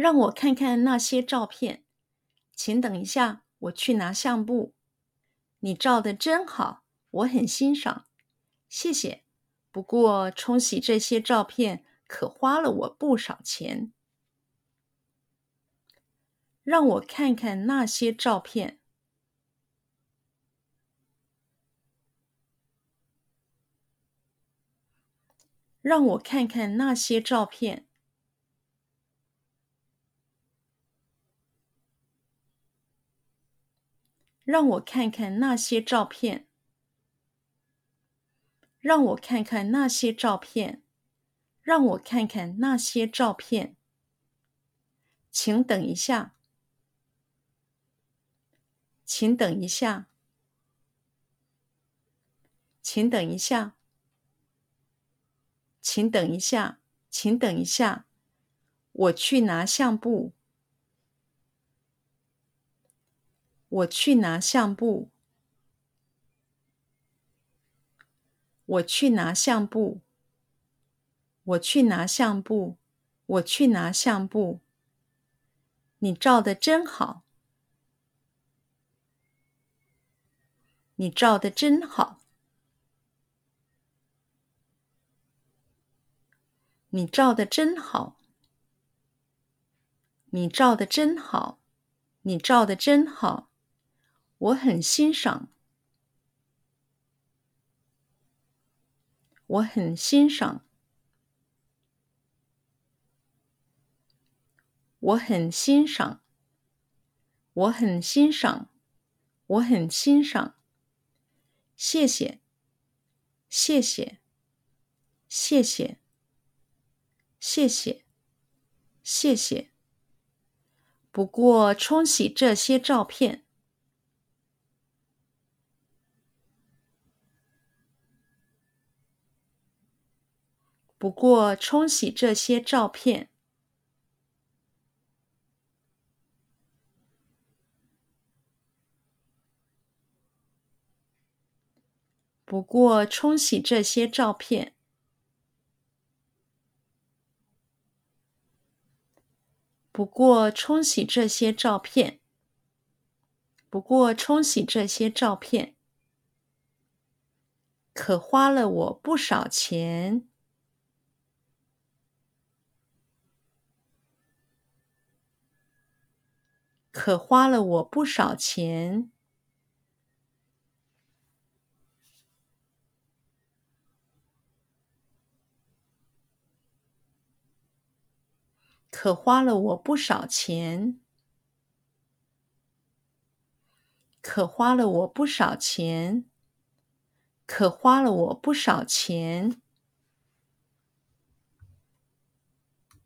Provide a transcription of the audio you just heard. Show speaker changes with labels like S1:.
S1: 让我看看那些照片。请等一下，我去拿相簿。你照的真好，我很欣赏。谢谢。不过冲洗这些照片可花了我不少钱。让我看看那些照片。让我看看那些照片。让我看看那些照片。让我看看那些照片。让我看看那些照片。请等一下。请等一下。请等一下。请等一下。请等一下。我去拿相簿。我去拿相簿。我去拿相簿。我去拿相簿。我去拿相簿。你照的真好。你照的真好。你照的真好。你照的真好。你照的真好。我很欣赏，我很欣赏，我很欣赏，我很欣赏，我很欣赏。谢谢，谢谢，谢谢，谢谢，谢谢。不过冲洗这些照片。不过冲洗这些照片。不过冲洗这些照片。不过冲洗这些照片。不过冲洗这些照片。可花了我不少钱。可花了我不少钱。可花了我不少钱。可花了我不少钱。可花了我不少钱。